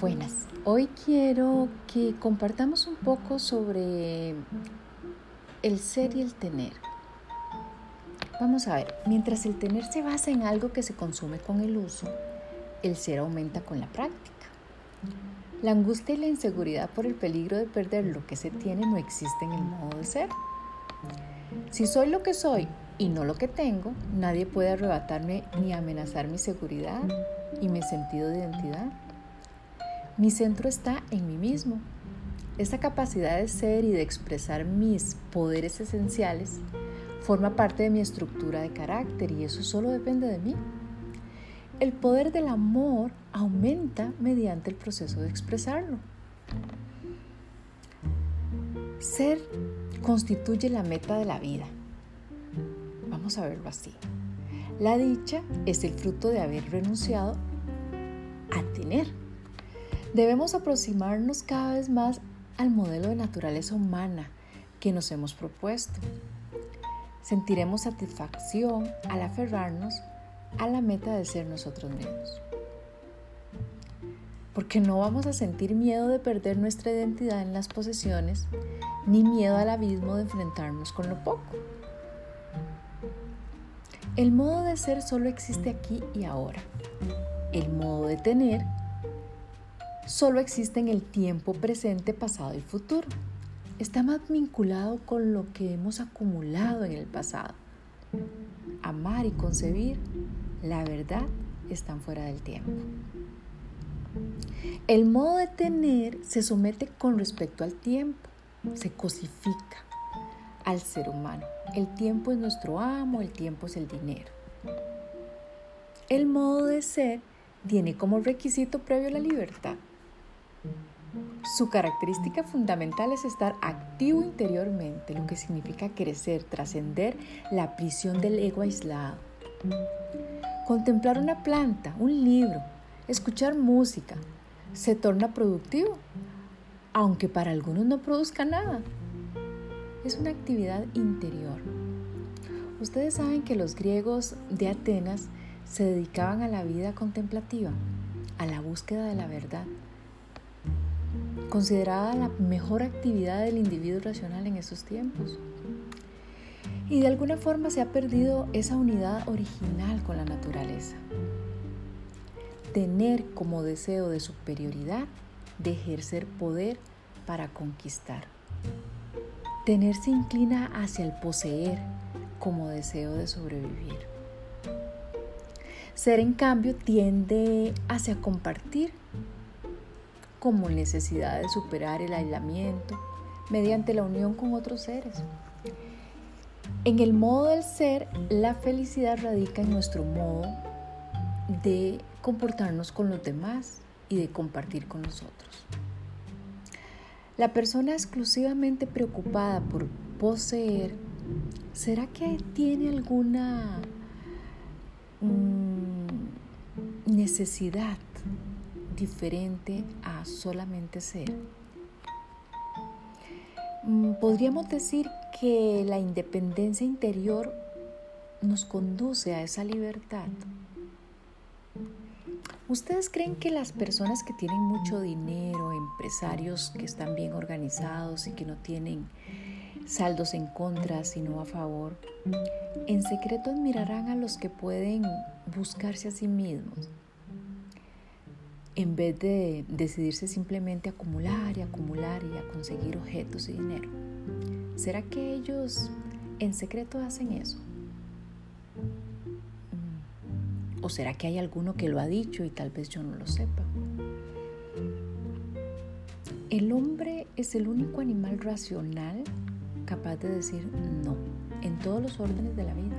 Buenas, hoy quiero que compartamos un poco sobre el ser y el tener. Vamos a ver, mientras el tener se basa en algo que se consume con el uso, el ser aumenta con la práctica. La angustia y la inseguridad por el peligro de perder lo que se tiene no existe en el modo de ser. Si soy lo que soy y no lo que tengo, nadie puede arrebatarme ni amenazar mi seguridad y mi sentido de identidad. Mi centro está en mí mismo. Esta capacidad de ser y de expresar mis poderes esenciales forma parte de mi estructura de carácter y eso solo depende de mí. El poder del amor aumenta mediante el proceso de expresarlo. Ser constituye la meta de la vida. Vamos a verlo así. La dicha es el fruto de haber renunciado a tener. Debemos aproximarnos cada vez más al modelo de naturaleza humana que nos hemos propuesto. Sentiremos satisfacción al aferrarnos a la meta de ser nosotros mismos. Porque no vamos a sentir miedo de perder nuestra identidad en las posesiones, ni miedo al abismo de enfrentarnos con lo poco. El modo de ser solo existe aquí y ahora. El modo de tener solo existe en el tiempo presente, pasado y futuro. Está más vinculado con lo que hemos acumulado en el pasado. Amar y concebir la verdad están fuera del tiempo. El modo de tener se somete con respecto al tiempo, se cosifica al ser humano. El tiempo es nuestro amo, el tiempo es el dinero. El modo de ser tiene como requisito previo la libertad. Su característica fundamental es estar activo interiormente, lo que significa crecer, trascender la prisión del ego aislado. Contemplar una planta, un libro, escuchar música, se torna productivo, aunque para algunos no produzca nada. Es una actividad interior. Ustedes saben que los griegos de Atenas se dedicaban a la vida contemplativa, a la búsqueda de la verdad considerada la mejor actividad del individuo racional en esos tiempos. Y de alguna forma se ha perdido esa unidad original con la naturaleza. Tener como deseo de superioridad, de ejercer poder para conquistar. Tener se inclina hacia el poseer como deseo de sobrevivir. Ser en cambio tiende hacia compartir como necesidad de superar el aislamiento mediante la unión con otros seres. En el modo del ser, la felicidad radica en nuestro modo de comportarnos con los demás y de compartir con nosotros. La persona exclusivamente preocupada por poseer, ¿será que tiene alguna mm, necesidad diferente a solamente ser. Mm, podríamos decir que la independencia interior nos conduce a esa libertad. ¿Ustedes creen que las personas que tienen mucho dinero, empresarios que están bien organizados y que no tienen saldos en contra sino a favor, en secreto admirarán a los que pueden buscarse a sí mismos? En vez de decidirse simplemente a acumular y acumular y a conseguir objetos y dinero. ¿Será que ellos en secreto hacen eso? Mm. ¿O será que hay alguno que lo ha dicho y tal vez yo no lo sepa? El hombre es el único animal racional capaz de decir no en todos los órdenes de la vida.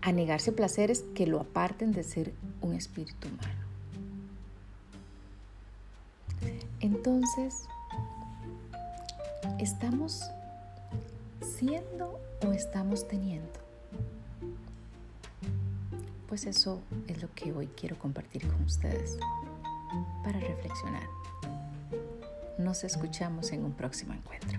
A negarse placeres que lo aparten de ser un espíritu humano. Entonces, ¿estamos siendo o estamos teniendo? Pues eso es lo que hoy quiero compartir con ustedes para reflexionar. Nos escuchamos en un próximo encuentro.